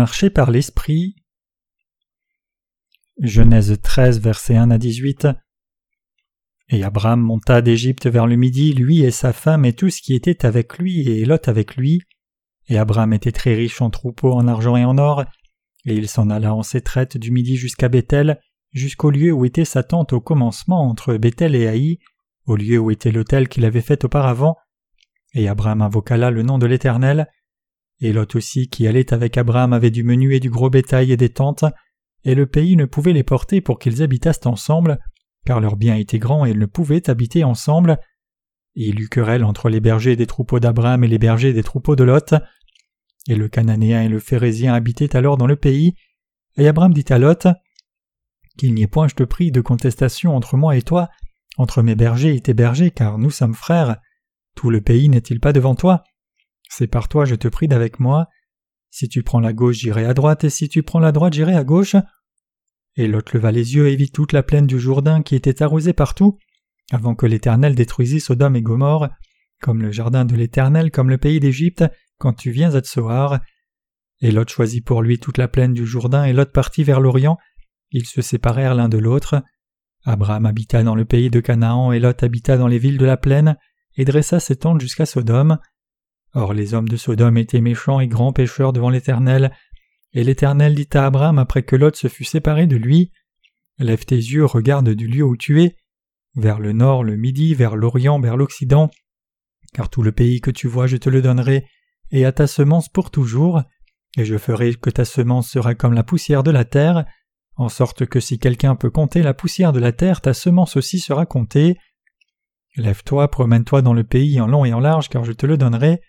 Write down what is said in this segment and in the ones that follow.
Marcher par l'Esprit. Genèse 13, versets 1 à 18. Et Abraham monta d'Égypte vers le midi, lui et sa femme et tout ce qui était avec lui, et Lot avec lui. Et Abraham était très riche en troupeaux, en argent et en or, et il s'en alla en ses traites du midi jusqu'à Bethel, jusqu'au lieu où était sa tente au commencement entre Bethel et Haï, au lieu où était l'autel qu'il avait fait auparavant. Et Abraham invoqua là le nom de l'Éternel, et Lot aussi qui allait avec Abraham avait du menu et du gros bétail et des tentes, et le pays ne pouvait les porter pour qu'ils habitassent ensemble, car leurs biens étaient grands et ils ne pouvaient habiter ensemble. il eut querelle entre les bergers des troupeaux d'Abraham et les bergers des troupeaux de Lot. Et le Cananéen et le Phérézien habitaient alors dans le pays. Et Abraham dit à Lot Qu'il n'y ait point, je te prie, de contestation entre moi et toi, entre mes bergers et tes bergers, car nous sommes frères. Tout le pays n'est-il pas devant toi? C'est par toi, je te prie d'avec moi. Si tu prends la gauche, j'irai à droite, et si tu prends la droite, j'irai à gauche. Et Lot leva les yeux et vit toute la plaine du Jourdain qui était arrosée partout, avant que l'Éternel détruisît Sodome et Gomorre, comme le jardin de l'Éternel, comme le pays d'Égypte, quand tu viens à Tsoar. Et Lot choisit pour lui toute la plaine du Jourdain, et Lot partit vers l'Orient. Ils se séparèrent l'un de l'autre. Abraham habita dans le pays de Canaan, et Lot habita dans les villes de la plaine, et dressa ses tentes jusqu'à Sodome. Or les hommes de Sodome étaient méchants et grands pécheurs devant l'Éternel, et l'Éternel dit à Abraham après que Lot se fut séparé de lui Lève tes yeux, regarde du lieu où tu es, vers le nord, le midi, vers l'orient, vers l'occident, car tout le pays que tu vois je te le donnerai, et à ta semence pour toujours, et je ferai que ta semence sera comme la poussière de la terre, en sorte que si quelqu'un peut compter la poussière de la terre, ta semence aussi sera comptée. Lève-toi, promène-toi dans le pays en long et en large, car je te le donnerai.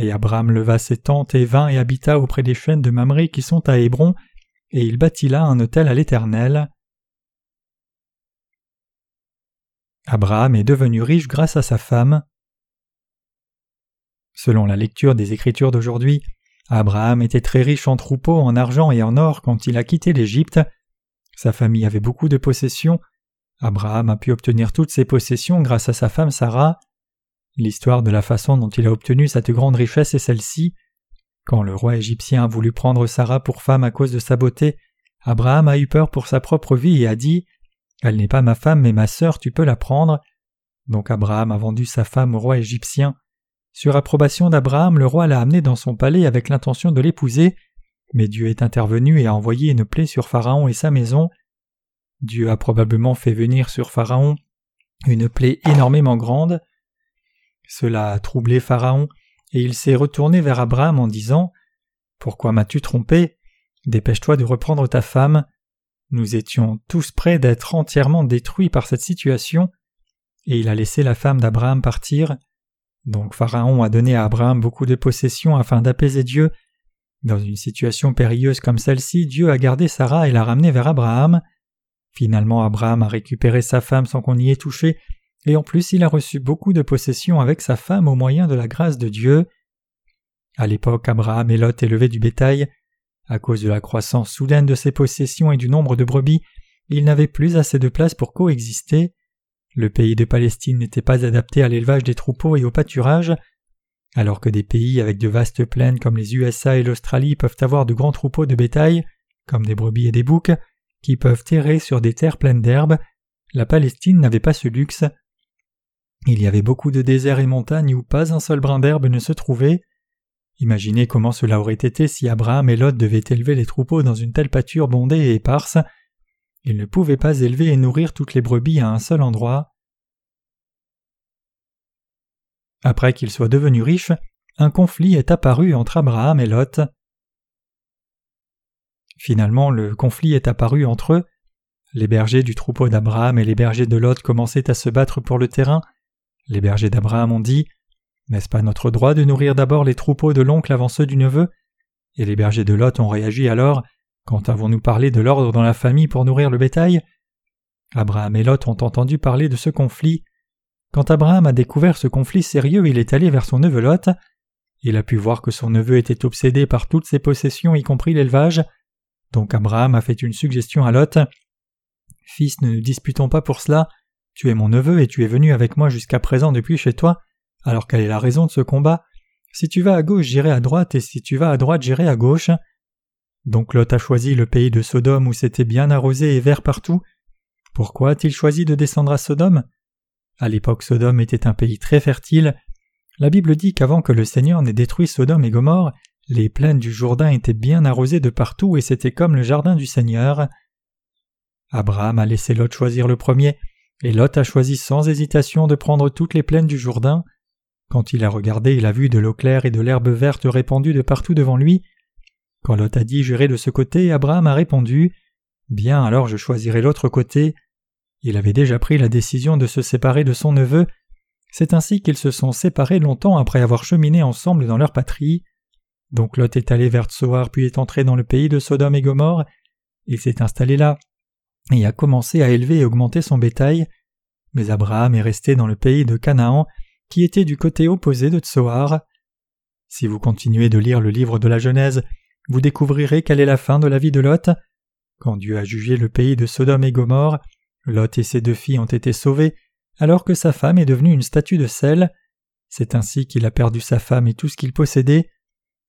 Et Abraham leva ses tentes et vint et habita auprès des chaînes de Mamré qui sont à Hébron, et il bâtit là un autel à l'Éternel. Abraham est devenu riche grâce à sa femme. Selon la lecture des Écritures d'aujourd'hui, Abraham était très riche en troupeaux, en argent et en or quand il a quitté l'Égypte. Sa famille avait beaucoup de possessions. Abraham a pu obtenir toutes ses possessions grâce à sa femme Sarah. L'histoire de la façon dont il a obtenu cette grande richesse est celle-ci. Quand le roi égyptien a voulu prendre Sarah pour femme à cause de sa beauté, Abraham a eu peur pour sa propre vie et a dit Elle n'est pas ma femme mais ma sœur, tu peux la prendre. Donc Abraham a vendu sa femme au roi égyptien. Sur approbation d'Abraham, le roi l'a amenée dans son palais avec l'intention de l'épouser, mais Dieu est intervenu et a envoyé une plaie sur Pharaon et sa maison. Dieu a probablement fait venir sur Pharaon une plaie énormément grande. Cela a troublé Pharaon, et il s'est retourné vers Abraham en disant Pourquoi m'as-tu trompé? Dépêche-toi de reprendre ta femme. Nous étions tous prêts d'être entièrement détruits par cette situation, et il a laissé la femme d'Abraham partir. Donc Pharaon a donné à Abraham beaucoup de possessions afin d'apaiser Dieu. Dans une situation périlleuse comme celle-ci, Dieu a gardé Sarah et l'a ramenée vers Abraham. Finalement, Abraham a récupéré sa femme sans qu'on y ait touché, et en plus il a reçu beaucoup de possessions avec sa femme au moyen de la grâce de Dieu. À l'époque, Abraham et Lot élevaient du bétail. À cause de la croissance soudaine de ses possessions et du nombre de brebis, ils n'avaient plus assez de place pour coexister. Le pays de Palestine n'était pas adapté à l'élevage des troupeaux et au pâturage. Alors que des pays avec de vastes plaines comme les USA et l'Australie peuvent avoir de grands troupeaux de bétail, comme des brebis et des boucs, qui peuvent errer sur des terres pleines d'herbes, la Palestine n'avait pas ce luxe. Il y avait beaucoup de déserts et montagnes où pas un seul brin d'herbe ne se trouvait. Imaginez comment cela aurait été si Abraham et Lot devaient élever les troupeaux dans une telle pâture bondée et éparse. Ils ne pouvaient pas élever et nourrir toutes les brebis à un seul endroit. Après qu'ils soient devenus riches, un conflit est apparu entre Abraham et Lot. Finalement, le conflit est apparu entre eux. Les bergers du troupeau d'Abraham et les bergers de Lot commençaient à se battre pour le terrain. Les bergers d'Abraham ont dit N'est-ce pas notre droit de nourrir d'abord les troupeaux de l'oncle avant ceux du neveu? Et les bergers de Lot ont réagi alors Quand avons-nous parlé de l'ordre dans la famille pour nourrir le bétail? Abraham et Lot ont entendu parler de ce conflit. Quand Abraham a découvert ce conflit sérieux, il est allé vers son neveu Lot. Il a pu voir que son neveu était obsédé par toutes ses possessions, y compris l'élevage. Donc Abraham a fait une suggestion à Lot. Fils, ne nous disputons pas pour cela. Tu es mon neveu et tu es venu avec moi jusqu'à présent depuis chez toi, alors quelle est la raison de ce combat? Si tu vas à gauche, j'irai à droite, et si tu vas à droite, j'irai à gauche. Donc Lot a choisi le pays de Sodome où c'était bien arrosé et vert partout. Pourquoi a-t-il choisi de descendre à Sodome? À l'époque Sodome était un pays très fertile. La Bible dit qu'avant que le Seigneur n'ait détruit Sodome et Gomorre, les plaines du Jourdain étaient bien arrosées de partout et c'était comme le jardin du Seigneur. Abraham a laissé Lot choisir le premier, et Lot a choisi sans hésitation de prendre toutes les plaines du Jourdain. Quand il a regardé, il a vu de l'eau claire et de l'herbe verte répandue de partout devant lui. Quand Lot a dit J'irai de ce côté, Abraham a répondu Bien, alors je choisirai l'autre côté. Il avait déjà pris la décision de se séparer de son neveu. C'est ainsi qu'ils se sont séparés longtemps après avoir cheminé ensemble dans leur patrie. Donc Lot est allé vers Tsoar puis est entré dans le pays de Sodome et Gomorre. Il s'est installé là et a commencé à élever et augmenter son bétail. Mais Abraham est resté dans le pays de Canaan, qui était du côté opposé de Tsoar. Si vous continuez de lire le livre de la Genèse, vous découvrirez quelle est la fin de la vie de Lot. Quand Dieu a jugé le pays de Sodome et Gomorre, Lot et ses deux filles ont été sauvés, alors que sa femme est devenue une statue de sel. C'est ainsi qu'il a perdu sa femme et tout ce qu'il possédait.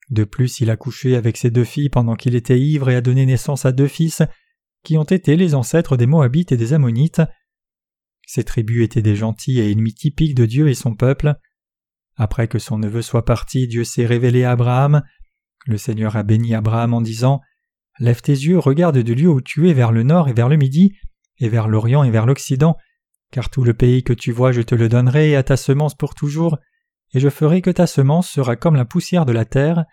De plus, il a couché avec ses deux filles pendant qu'il était ivre et a donné naissance à deux fils, qui ont été les ancêtres des Moabites et des Ammonites. Ces tribus étaient des gentils et ennemis typiques de Dieu et son peuple. Après que son neveu soit parti, Dieu s'est révélé à Abraham. Le Seigneur a béni Abraham en disant Lève tes yeux, regarde du lieu où tu es vers le nord et vers le midi, et vers l'orient et vers l'occident, car tout le pays que tu vois je te le donnerai à ta semence pour toujours, et je ferai que ta semence sera comme la poussière de la terre,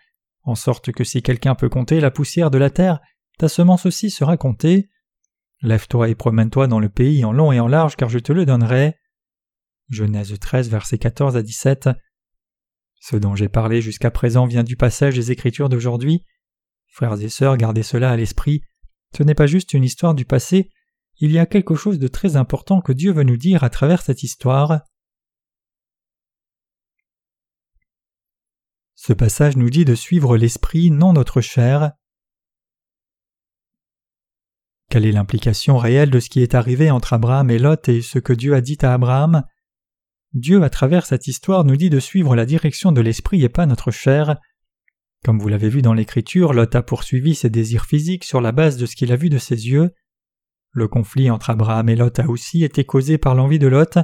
en sorte que si quelqu'un peut compter la poussière de la terre, ta semence aussi sera comptée. Lève-toi et promène-toi dans le pays en long et en large, car je te le donnerai. Genèse 13, versets 14 à 17. Ce dont j'ai parlé jusqu'à présent vient du passage des Écritures d'aujourd'hui. Frères et sœurs, gardez cela à l'esprit. Ce n'est pas juste une histoire du passé, il y a quelque chose de très important que Dieu veut nous dire à travers cette histoire. Ce passage nous dit de suivre l'esprit, non notre chair. Quelle est l'implication réelle de ce qui est arrivé entre Abraham et Lot et ce que Dieu a dit à Abraham? Dieu, à travers cette histoire, nous dit de suivre la direction de l'esprit et pas notre chair. Comme vous l'avez vu dans l'Écriture, Lot a poursuivi ses désirs physiques sur la base de ce qu'il a vu de ses yeux. Le conflit entre Abraham et Lot a aussi été causé par l'envie de Lot.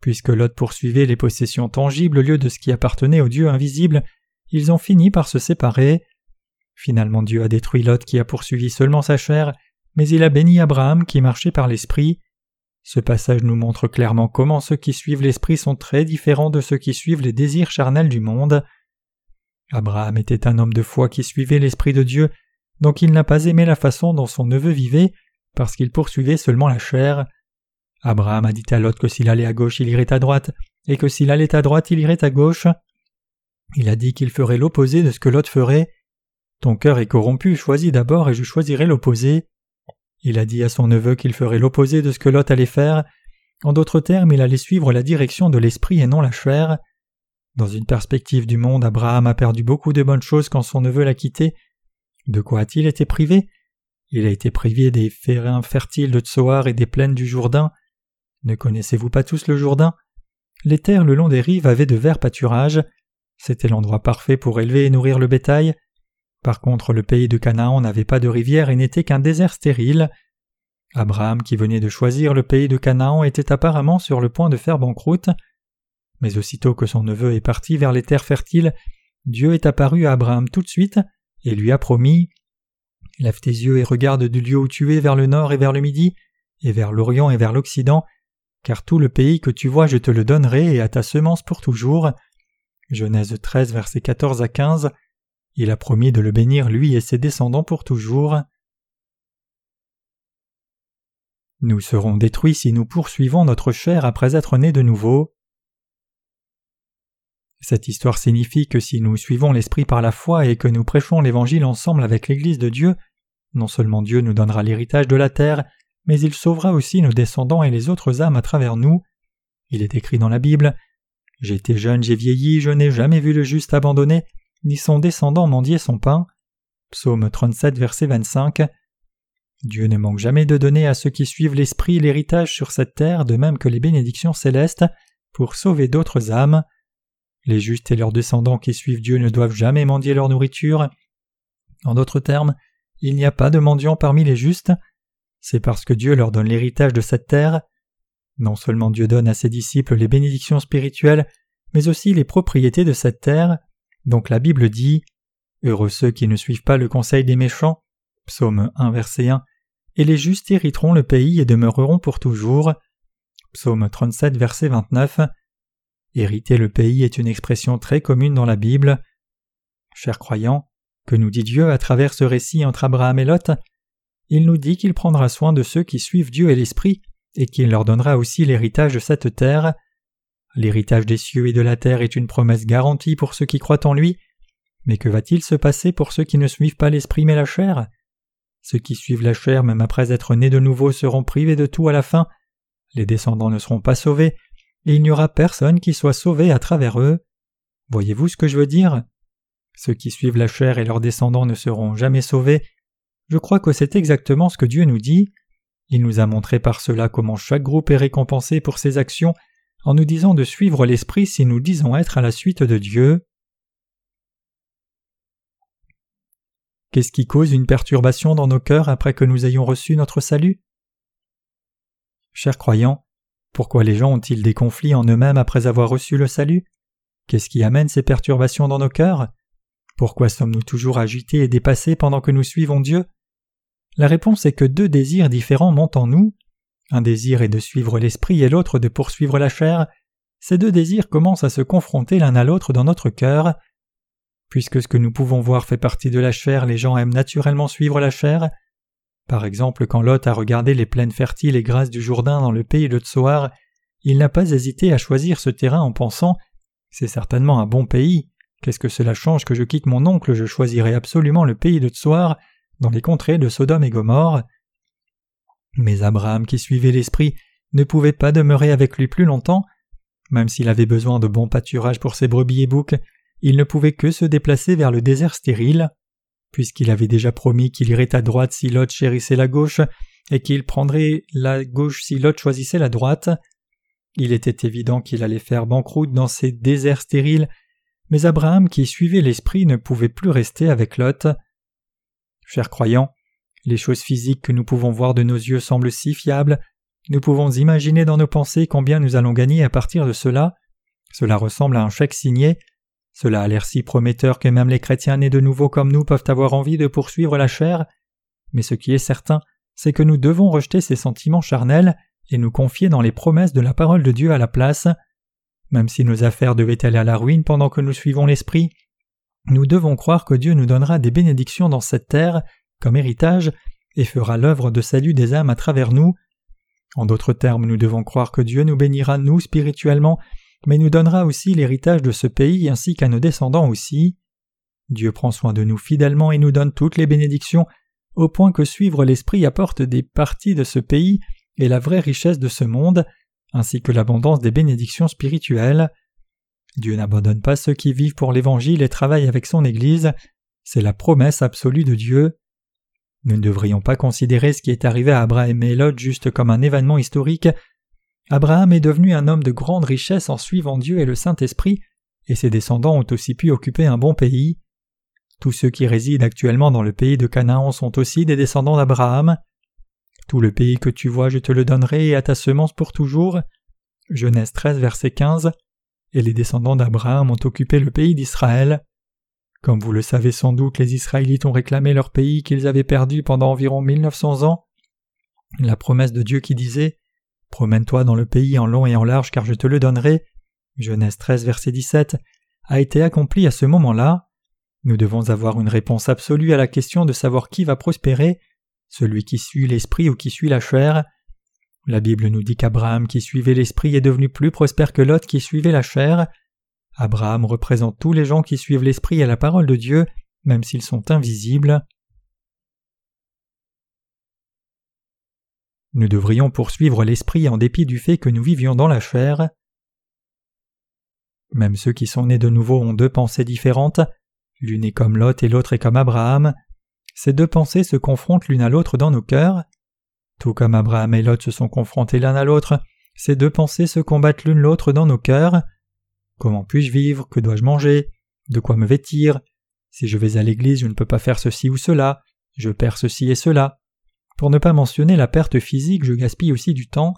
Puisque Lot poursuivait les possessions tangibles au lieu de ce qui appartenait au Dieu invisible, ils ont fini par se séparer. Finalement Dieu a détruit Lot qui a poursuivi seulement sa chair, mais il a béni Abraham qui marchait par l'Esprit. Ce passage nous montre clairement comment ceux qui suivent l'Esprit sont très différents de ceux qui suivent les désirs charnels du monde. Abraham était un homme de foi qui suivait l'Esprit de Dieu, donc il n'a pas aimé la façon dont son neveu vivait, parce qu'il poursuivait seulement la chair. Abraham a dit à Lot que s'il allait à gauche, il irait à droite, et que s'il allait à droite, il irait à gauche. Il a dit qu'il ferait l'opposé de ce que Lot ferait. Ton cœur est corrompu, choisis d'abord et je choisirai l'opposé. Il a dit à son neveu qu'il ferait l'opposé de ce que Lot allait faire. En d'autres termes, il allait suivre la direction de l'esprit et non la chair. Dans une perspective du monde, Abraham a perdu beaucoup de bonnes choses quand son neveu l'a quitté. De quoi a-t-il été privé? Il a été privé des ferrains fertiles de Tsoar et des plaines du Jourdain. Ne connaissez-vous pas tous le Jourdain? Les terres le long des rives avaient de verts pâturages. C'était l'endroit parfait pour élever et nourrir le bétail. Par contre, le pays de Canaan n'avait pas de rivière et n'était qu'un désert stérile. Abraham, qui venait de choisir le pays de Canaan, était apparemment sur le point de faire banqueroute. Mais aussitôt que son neveu est parti vers les terres fertiles, Dieu est apparu à Abraham tout de suite et lui a promis Lève tes yeux et regarde du lieu où tu es vers le nord et vers le midi, et vers l'orient et vers l'occident, car tout le pays que tu vois je te le donnerai et à ta semence pour toujours. Genèse 13, versets 14 à 15. Il a promis de le bénir lui et ses descendants pour toujours. Nous serons détruits si nous poursuivons notre chair après être nés de nouveau. Cette histoire signifie que si nous suivons l'Esprit par la foi et que nous prêchons l'Évangile ensemble avec l'Église de Dieu, non seulement Dieu nous donnera l'héritage de la terre, mais il sauvera aussi nos descendants et les autres âmes à travers nous. Il est écrit dans la Bible J'étais jeune, j'ai vieilli, je n'ai jamais vu le juste abandonné, ni son descendant mendier son pain. Psaume 37, verset 25. Dieu ne manque jamais de donner à ceux qui suivent l'Esprit l'héritage sur cette terre, de même que les bénédictions célestes, pour sauver d'autres âmes. Les justes et leurs descendants qui suivent Dieu ne doivent jamais mendier leur nourriture. En d'autres termes, il n'y a pas de mendiants parmi les justes. C'est parce que Dieu leur donne l'héritage de cette terre. Non seulement Dieu donne à ses disciples les bénédictions spirituelles, mais aussi les propriétés de cette terre. Donc la Bible dit Heureux ceux qui ne suivent pas le conseil des méchants. Psaume 1, verset 1. Et les justes hériteront le pays et demeureront pour toujours. Psaume 37, verset 29. Hériter le pays est une expression très commune dans la Bible. Chers croyants, que nous dit Dieu à travers ce récit entre Abraham et Lot? Il nous dit qu'il prendra soin de ceux qui suivent Dieu et l'Esprit, et qu'il leur donnera aussi l'héritage de cette terre. L'héritage des cieux et de la terre est une promesse garantie pour ceux qui croient en lui, mais que va-t-il se passer pour ceux qui ne suivent pas l'Esprit mais la chair? Ceux qui suivent la chair même après être nés de nouveau seront privés de tout à la fin, les descendants ne seront pas sauvés, et il n'y aura personne qui soit sauvé à travers eux. Voyez-vous ce que je veux dire? Ceux qui suivent la chair et leurs descendants ne seront jamais sauvés. Je crois que c'est exactement ce que Dieu nous dit. Il nous a montré par cela comment chaque groupe est récompensé pour ses actions en nous disant de suivre l'Esprit si nous disons être à la suite de Dieu. Qu'est-ce qui cause une perturbation dans nos cœurs après que nous ayons reçu notre salut? Chers croyants, pourquoi les gens ont-ils des conflits en eux-mêmes après avoir reçu le salut? Qu'est-ce qui amène ces perturbations dans nos cœurs? Pourquoi sommes-nous toujours agités et dépassés pendant que nous suivons Dieu? La réponse est que deux désirs différents montent en nous. Un désir est de suivre l'esprit et l'autre de poursuivre la chair. Ces deux désirs commencent à se confronter l'un à l'autre dans notre cœur. Puisque ce que nous pouvons voir fait partie de la chair, les gens aiment naturellement suivre la chair. Par exemple, quand Lot a regardé les plaines fertiles et grasses du Jourdain dans le pays de Tsoar, il n'a pas hésité à choisir ce terrain en pensant C'est certainement un bon pays. Qu'est-ce que cela change que je quitte mon oncle? Je choisirai absolument le pays de Tsoar, dans les contrées de Sodome et Gomorre. Mais Abraham, qui suivait l'esprit, ne pouvait pas demeurer avec lui plus longtemps. Même s'il avait besoin de bons pâturages pour ses brebis et boucs, il ne pouvait que se déplacer vers le désert stérile. Puisqu'il avait déjà promis qu'il irait à droite si Lot chérissait la gauche, et qu'il prendrait la gauche si Lot choisissait la droite, il était évident qu'il allait faire banqueroute dans ces déserts stériles mais Abraham qui suivait l'Esprit ne pouvait plus rester avec Lot. Chers croyants, les choses physiques que nous pouvons voir de nos yeux semblent si fiables, nous pouvons imaginer dans nos pensées combien nous allons gagner à partir de cela. Cela ressemble à un chèque signé. Cela a l'air si prometteur que même les chrétiens nés de nouveau comme nous peuvent avoir envie de poursuivre la chair. Mais ce qui est certain, c'est que nous devons rejeter ces sentiments charnels et nous confier dans les promesses de la parole de Dieu à la place. Même si nos affaires devaient aller à la ruine pendant que nous suivons l'Esprit, nous devons croire que Dieu nous donnera des bénédictions dans cette terre comme héritage et fera l'œuvre de salut des âmes à travers nous. En d'autres termes, nous devons croire que Dieu nous bénira nous spirituellement, mais nous donnera aussi l'héritage de ce pays ainsi qu'à nos descendants aussi. Dieu prend soin de nous fidèlement et nous donne toutes les bénédictions, au point que suivre l'Esprit apporte des parties de ce pays et la vraie richesse de ce monde, ainsi que l'abondance des bénédictions spirituelles. Dieu n'abandonne pas ceux qui vivent pour l'Évangile et travaillent avec son Église, c'est la promesse absolue de Dieu. Nous ne devrions pas considérer ce qui est arrivé à Abraham et Lot juste comme un événement historique. Abraham est devenu un homme de grande richesse en suivant Dieu et le Saint-Esprit, et ses descendants ont aussi pu occuper un bon pays. Tous ceux qui résident actuellement dans le pays de Canaan sont aussi des descendants d'Abraham. Tout le pays que tu vois, je te le donnerai et à ta semence pour toujours. Genèse 13, verset 15. Et les descendants d'Abraham ont occupé le pays d'Israël. Comme vous le savez sans doute, les Israélites ont réclamé leur pays qu'ils avaient perdu pendant environ 1900 ans. La promesse de Dieu qui disait Promène-toi dans le pays en long et en large car je te le donnerai. Genèse 13, verset 17 a été accomplie à ce moment-là. Nous devons avoir une réponse absolue à la question de savoir qui va prospérer celui qui suit l'esprit ou qui suit la chair. La Bible nous dit qu'Abraham qui suivait l'esprit est devenu plus prospère que Lot qui suivait la chair. Abraham représente tous les gens qui suivent l'esprit et la parole de Dieu, même s'ils sont invisibles. Nous devrions poursuivre l'esprit en dépit du fait que nous vivions dans la chair. Même ceux qui sont nés de nouveau ont deux pensées différentes, l'une est comme Lot et l'autre est comme Abraham. Ces deux pensées se confrontent l'une à l'autre dans nos cœurs. Tout comme Abraham et Lot se sont confrontés l'un à l'autre, ces deux pensées se combattent l'une l'autre dans nos cœurs. Comment puis-je vivre? Que dois-je manger? De quoi me vêtir? Si je vais à l'église, je ne peux pas faire ceci ou cela. Je perds ceci et cela. Pour ne pas mentionner la perte physique, je gaspille aussi du temps.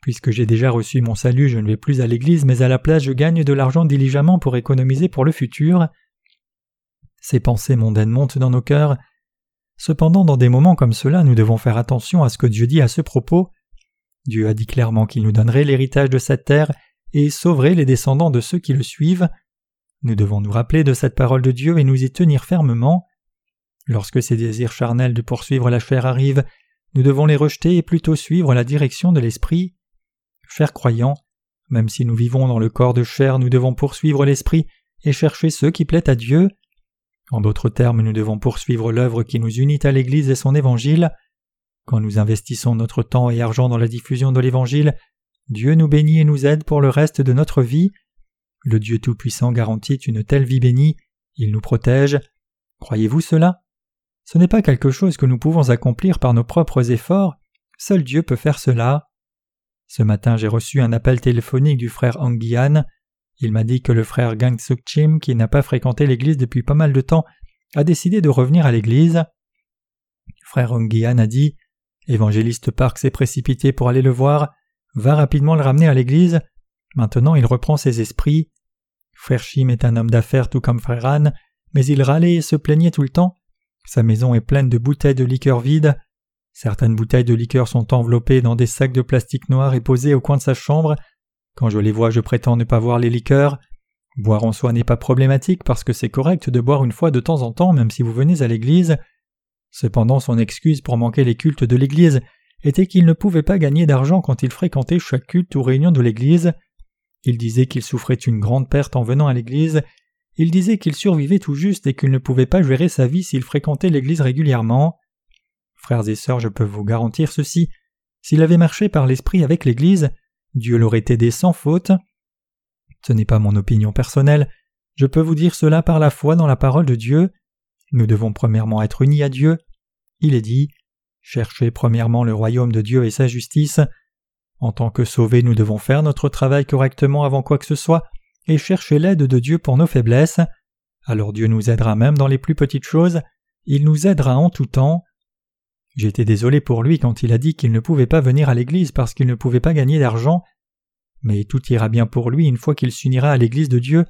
Puisque j'ai déjà reçu mon salut, je ne vais plus à l'église, mais à la place je gagne de l'argent diligemment pour économiser pour le futur. Ces pensées mondaines montent dans nos cœurs. Cependant, dans des moments comme cela, nous devons faire attention à ce que Dieu dit à ce propos. Dieu a dit clairement qu'il nous donnerait l'héritage de cette terre et sauverait les descendants de ceux qui le suivent. Nous devons nous rappeler de cette parole de Dieu et nous y tenir fermement. Lorsque ces désirs charnels de poursuivre la chair arrivent, nous devons les rejeter et plutôt suivre la direction de l'esprit. Chers croyants, même si nous vivons dans le corps de chair, nous devons poursuivre l'esprit et chercher ceux qui plaît à Dieu. En d'autres termes, nous devons poursuivre l'œuvre qui nous unit à l'Église et son évangile. Quand nous investissons notre temps et argent dans la diffusion de l'Évangile, Dieu nous bénit et nous aide pour le reste de notre vie. Le Dieu Tout-Puissant garantit une telle vie bénie, il nous protège. Croyez-vous cela? Ce n'est pas quelque chose que nous pouvons accomplir par nos propres efforts, seul Dieu peut faire cela. Ce matin j'ai reçu un appel téléphonique du frère Anguian. Il m'a dit que le frère Gang Suk Chim, qui n'a pas fréquenté l'église depuis pas mal de temps, a décidé de revenir à l'église. Frère Anguian a dit Évangéliste Park s'est précipité pour aller le voir, va rapidement le ramener à l'église. Maintenant il reprend ses esprits. Frère Chim est un homme d'affaires tout comme frère Anne, mais il râlait et se plaignait tout le temps. Sa maison est pleine de bouteilles de liqueur vides. Certaines bouteilles de liqueur sont enveloppées dans des sacs de plastique noir et posées au coin de sa chambre. Quand je les vois, je prétends ne pas voir les liqueurs. Boire en soi n'est pas problématique parce que c'est correct de boire une fois de temps en temps même si vous venez à l'église. Cependant, son excuse pour manquer les cultes de l'Église était qu'il ne pouvait pas gagner d'argent quand il fréquentait chaque culte ou réunion de l'Église. Il disait qu'il souffrait une grande perte en venant à l'Église. Il disait qu'il survivait tout juste et qu'il ne pouvait pas gérer sa vie s'il fréquentait l'Église régulièrement. Frères et sœurs, je peux vous garantir ceci. S'il avait marché par l'Esprit avec l'Église, Dieu l'aurait aidé sans faute. Ce n'est pas mon opinion personnelle, je peux vous dire cela par la foi dans la parole de Dieu. Nous devons premièrement être unis à Dieu. Il est dit Cherchez premièrement le royaume de Dieu et sa justice. En tant que sauvés, nous devons faire notre travail correctement avant quoi que ce soit et chercher l'aide de Dieu pour nos faiblesses. Alors Dieu nous aidera même dans les plus petites choses, il nous aidera en tout temps. J'étais désolé pour lui quand il a dit qu'il ne pouvait pas venir à l'église parce qu'il ne pouvait pas gagner d'argent. Mais tout ira bien pour lui une fois qu'il s'unira à l'église de Dieu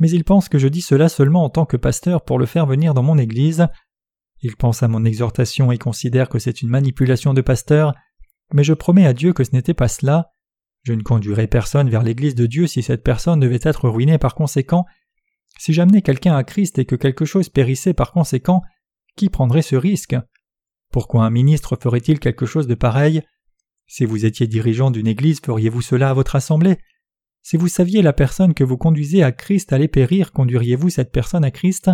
mais il pense que je dis cela seulement en tant que pasteur pour le faire venir dans mon Église. Il pense à mon exhortation et considère que c'est une manipulation de pasteur, mais je promets à Dieu que ce n'était pas cela. Je ne conduirai personne vers l'Église de Dieu si cette personne devait être ruinée par conséquent. Si j'amenais quelqu'un à Christ et que quelque chose périssait par conséquent, qui prendrait ce risque? Pourquoi un ministre ferait-il quelque chose de pareil? Si vous étiez dirigeant d'une Église, feriez-vous cela à votre assemblée? Si vous saviez la personne que vous conduisez à Christ allait périr, conduiriez-vous cette personne à Christ?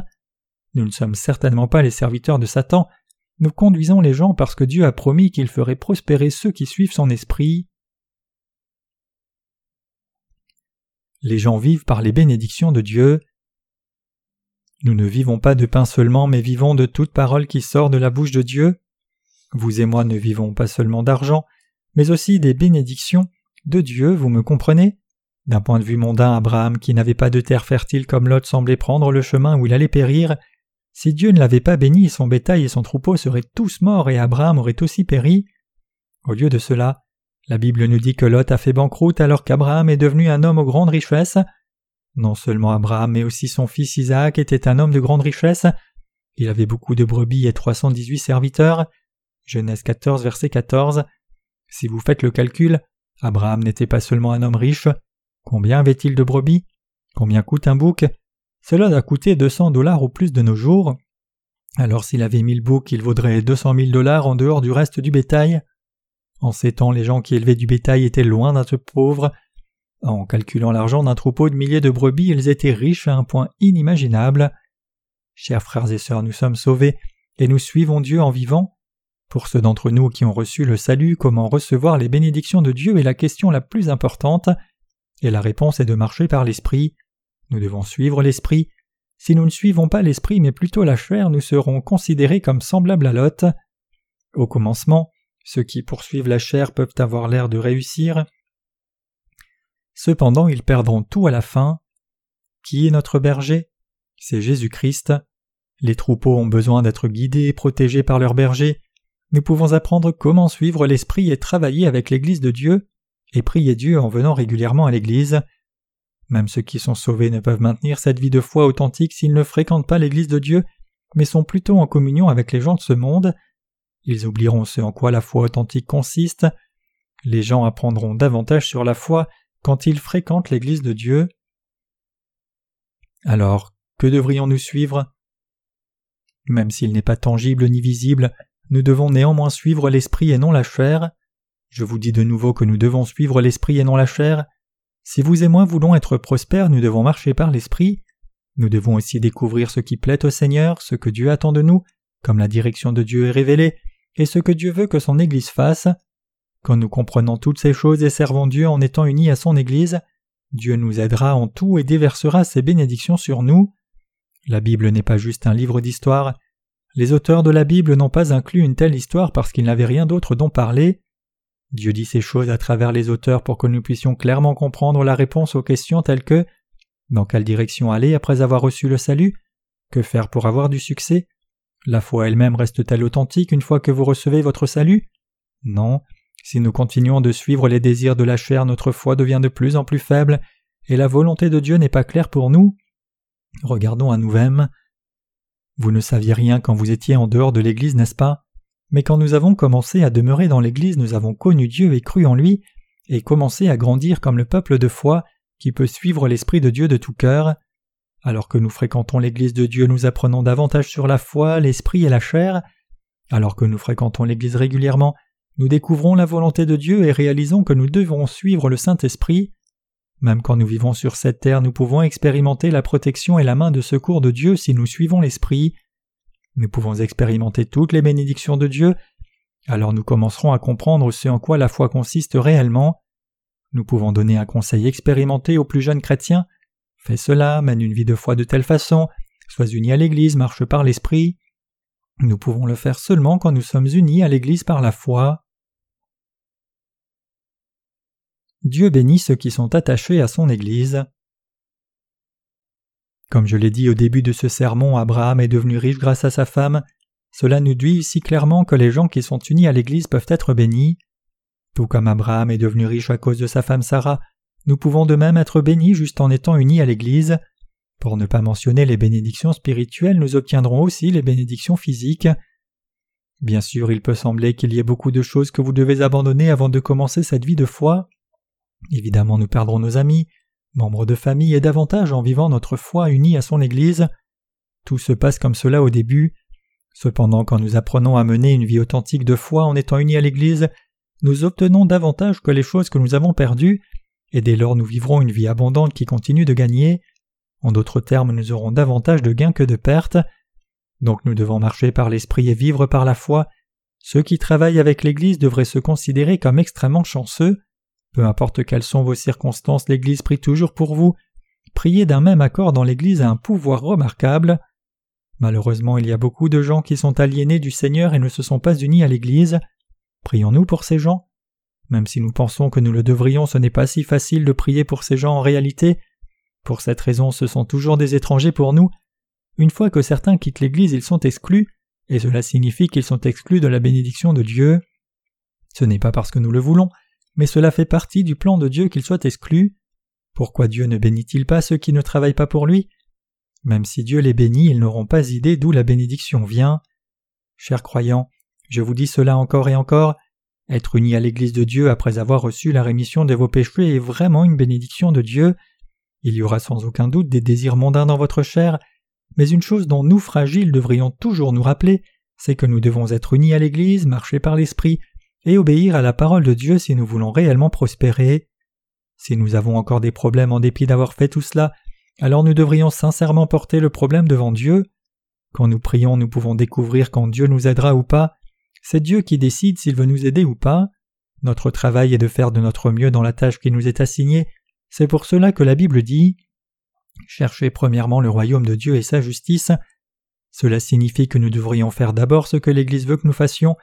Nous ne sommes certainement pas les serviteurs de Satan, nous conduisons les gens parce que Dieu a promis qu'il ferait prospérer ceux qui suivent son esprit. Les gens vivent par les bénédictions de Dieu. Nous ne vivons pas de pain seulement, mais vivons de toute parole qui sort de la bouche de Dieu. Vous et moi ne vivons pas seulement d'argent, mais aussi des bénédictions de Dieu, vous me comprenez? D'un point de vue mondain, Abraham, qui n'avait pas de terre fertile comme Lot, semblait prendre le chemin où il allait périr. Si Dieu ne l'avait pas béni, son bétail et son troupeau seraient tous morts et Abraham aurait aussi péri. Au lieu de cela, la Bible nous dit que Lot a fait banqueroute alors qu'Abraham est devenu un homme aux grandes richesses. Non seulement Abraham, mais aussi son fils Isaac était un homme de grande richesse. Il avait beaucoup de brebis et 318 serviteurs. Genèse 14, verset 14. Si vous faites le calcul, Abraham n'était pas seulement un homme riche, Combien avait-il de brebis? Combien coûte un bouc? Cela a coûté 200 dollars au plus de nos jours. Alors s'il avait mille boucs, il vaudrait 200 000 dollars en dehors du reste du bétail. En ces temps, les gens qui élevaient du bétail étaient loin d'être pauvres. En calculant l'argent d'un troupeau de milliers de brebis, ils étaient riches à un point inimaginable. Chers frères et sœurs, nous sommes sauvés et nous suivons Dieu en vivant. Pour ceux d'entre nous qui ont reçu le salut, comment recevoir les bénédictions de Dieu est la question la plus importante. Et la réponse est de marcher par l'Esprit. Nous devons suivre l'Esprit. Si nous ne suivons pas l'Esprit mais plutôt la chair, nous serons considérés comme semblables à Lot. Au commencement, ceux qui poursuivent la chair peuvent avoir l'air de réussir. Cependant, ils perdront tout à la fin. Qui est notre berger? C'est Jésus-Christ. Les troupeaux ont besoin d'être guidés et protégés par leurs bergers. Nous pouvons apprendre comment suivre l'Esprit et travailler avec l'Église de Dieu, et prier Dieu en venant régulièrement à l'Église. Même ceux qui sont sauvés ne peuvent maintenir cette vie de foi authentique s'ils ne fréquentent pas l'Église de Dieu, mais sont plutôt en communion avec les gens de ce monde. Ils oublieront ce en quoi la foi authentique consiste. Les gens apprendront davantage sur la foi quand ils fréquentent l'Église de Dieu. Alors, que devrions-nous suivre? Même s'il n'est pas tangible ni visible, nous devons néanmoins suivre l'Esprit et non la chair. Je vous dis de nouveau que nous devons suivre l'Esprit et non la chair. Si vous et moi voulons être prospères, nous devons marcher par l'Esprit. Nous devons aussi découvrir ce qui plaît au Seigneur, ce que Dieu attend de nous, comme la direction de Dieu est révélée, et ce que Dieu veut que son Église fasse. Quand nous comprenons toutes ces choses et servons Dieu en étant unis à son Église, Dieu nous aidera en tout et déversera ses bénédictions sur nous. La Bible n'est pas juste un livre d'histoire. Les auteurs de la Bible n'ont pas inclus une telle histoire parce qu'ils n'avaient rien d'autre dont parler. Dieu dit ces choses à travers les auteurs pour que nous puissions clairement comprendre la réponse aux questions telles que dans quelle direction aller après avoir reçu le salut? Que faire pour avoir du succès? La foi elle-même reste-t-elle authentique une fois que vous recevez votre salut? Non. Si nous continuons de suivre les désirs de la chair, notre foi devient de plus en plus faible, et la volonté de Dieu n'est pas claire pour nous. Regardons à nous-mêmes. Vous ne saviez rien quand vous étiez en dehors de l'Église, n'est-ce pas? Mais quand nous avons commencé à demeurer dans l'Église, nous avons connu Dieu et cru en lui, et commencé à grandir comme le peuple de foi, qui peut suivre l'Esprit de Dieu de tout cœur. Alors que nous fréquentons l'Église de Dieu, nous apprenons davantage sur la foi, l'Esprit et la chair. Alors que nous fréquentons l'Église régulièrement, nous découvrons la volonté de Dieu et réalisons que nous devons suivre le Saint-Esprit. Même quand nous vivons sur cette terre, nous pouvons expérimenter la protection et la main de secours de Dieu si nous suivons l'Esprit. Nous pouvons expérimenter toutes les bénédictions de Dieu, alors nous commencerons à comprendre ce en quoi la foi consiste réellement. Nous pouvons donner un conseil expérimenté aux plus jeunes chrétiens. Fais cela, mène une vie de foi de telle façon, sois uni à l'Église, marche par l'Esprit. Nous pouvons le faire seulement quand nous sommes unis à l'Église par la foi. Dieu bénit ceux qui sont attachés à son Église. Comme je l'ai dit au début de ce sermon, Abraham est devenu riche grâce à sa femme. Cela nous dit si clairement que les gens qui sont unis à l'Église peuvent être bénis. Tout comme Abraham est devenu riche à cause de sa femme Sarah, nous pouvons de même être bénis juste en étant unis à l'Église. Pour ne pas mentionner les bénédictions spirituelles, nous obtiendrons aussi les bénédictions physiques. Bien sûr, il peut sembler qu'il y ait beaucoup de choses que vous devez abandonner avant de commencer cette vie de foi. Évidemment, nous perdrons nos amis, membres de famille et davantage en vivant notre foi unie à son Église. Tout se passe comme cela au début. Cependant, quand nous apprenons à mener une vie authentique de foi en étant unis à l'Église, nous obtenons davantage que les choses que nous avons perdues, et dès lors nous vivrons une vie abondante qui continue de gagner. En d'autres termes, nous aurons davantage de gains que de pertes. Donc nous devons marcher par l'esprit et vivre par la foi. Ceux qui travaillent avec l'Église devraient se considérer comme extrêmement chanceux. Peu importe quelles sont vos circonstances, l'Église prie toujours pour vous. Prier d'un même accord dans l'Église a un pouvoir remarquable. Malheureusement, il y a beaucoup de gens qui sont aliénés du Seigneur et ne se sont pas unis à l'Église. Prions-nous pour ces gens Même si nous pensons que nous le devrions, ce n'est pas si facile de prier pour ces gens en réalité. Pour cette raison, ce sont toujours des étrangers pour nous. Une fois que certains quittent l'Église, ils sont exclus, et cela signifie qu'ils sont exclus de la bénédiction de Dieu. Ce n'est pas parce que nous le voulons, mais cela fait partie du plan de Dieu qu'ils soient exclus. Pourquoi Dieu ne bénit-il pas ceux qui ne travaillent pas pour lui? Même si Dieu les bénit, ils n'auront pas idée d'où la bénédiction vient. Chers croyants, je vous dis cela encore et encore, être unis à l'Église de Dieu après avoir reçu la rémission de vos péchés est vraiment une bénédiction de Dieu. Il y aura sans aucun doute des désirs mondains dans votre chair, mais une chose dont nous fragiles devrions toujours nous rappeler, c'est que nous devons être unis à l'Église, marcher par l'Esprit, et obéir à la parole de Dieu si nous voulons réellement prospérer. Si nous avons encore des problèmes en dépit d'avoir fait tout cela, alors nous devrions sincèrement porter le problème devant Dieu. Quand nous prions, nous pouvons découvrir quand Dieu nous aidera ou pas, c'est Dieu qui décide s'il veut nous aider ou pas. Notre travail est de faire de notre mieux dans la tâche qui nous est assignée. C'est pour cela que la Bible dit Cherchez premièrement le royaume de Dieu et sa justice. Cela signifie que nous devrions faire d'abord ce que l'Église veut que nous fassions.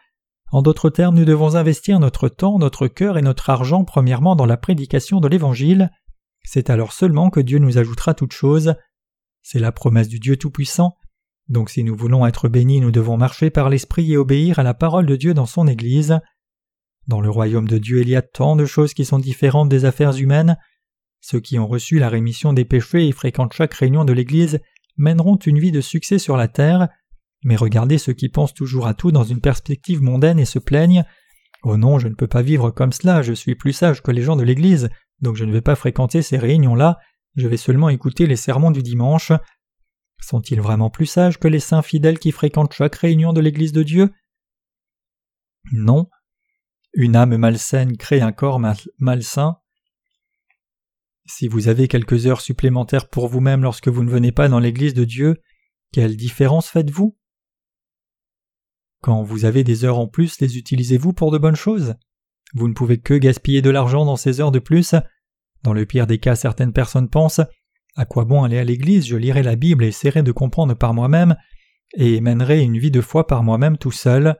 En d'autres termes, nous devons investir notre temps, notre cœur et notre argent premièrement dans la prédication de l'Évangile. C'est alors seulement que Dieu nous ajoutera toutes choses. C'est la promesse du Dieu Tout-Puissant. Donc si nous voulons être bénis, nous devons marcher par l'Esprit et obéir à la parole de Dieu dans son Église. Dans le royaume de Dieu il y a tant de choses qui sont différentes des affaires humaines. Ceux qui ont reçu la rémission des péchés et fréquentent chaque réunion de l'Église mèneront une vie de succès sur la terre, mais regardez ceux qui pensent toujours à tout dans une perspective mondaine et se plaignent Oh non, je ne peux pas vivre comme cela, je suis plus sage que les gens de l'Église, donc je ne vais pas fréquenter ces réunions-là, je vais seulement écouter les sermons du dimanche. Sont-ils vraiment plus sages que les saints fidèles qui fréquentent chaque réunion de l'Église de Dieu? Non. Une âme malsaine crée un corps malsain. Si vous avez quelques heures supplémentaires pour vous-même lorsque vous ne venez pas dans l'Église de Dieu, quelle différence faites-vous? Quand vous avez des heures en plus, les utilisez-vous pour de bonnes choses? Vous ne pouvez que gaspiller de l'argent dans ces heures de plus. Dans le pire des cas, certaines personnes pensent À quoi bon aller à l'église? Je lirai la Bible et essaierai de comprendre par moi-même, et mènerai une vie de foi par moi-même tout seul.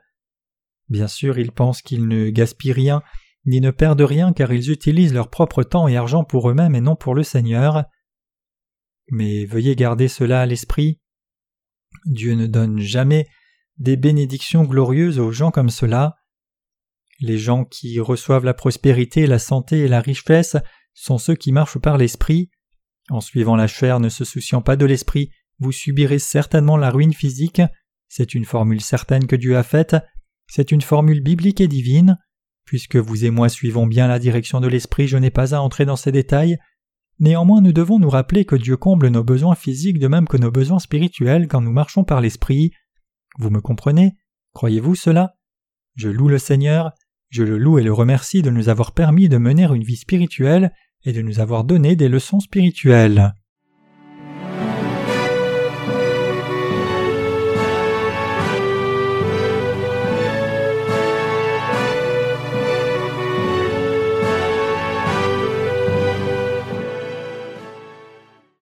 Bien sûr, ils pensent qu'ils ne gaspillent rien, ni ne perdent rien car ils utilisent leur propre temps et argent pour eux-mêmes et non pour le Seigneur. Mais veuillez garder cela à l'esprit. Dieu ne donne jamais des bénédictions glorieuses aux gens comme cela. Les gens qui reçoivent la prospérité, la santé et la richesse sont ceux qui marchent par l'esprit. En suivant la chair, ne se souciant pas de l'esprit, vous subirez certainement la ruine physique. C'est une formule certaine que Dieu a faite. C'est une formule biblique et divine. Puisque vous et moi suivons bien la direction de l'esprit, je n'ai pas à entrer dans ces détails. Néanmoins, nous devons nous rappeler que Dieu comble nos besoins physiques de même que nos besoins spirituels quand nous marchons par l'esprit. Vous me comprenez? Croyez-vous cela? Je loue le Seigneur, je le loue et le remercie de nous avoir permis de mener une vie spirituelle et de nous avoir donné des leçons spirituelles.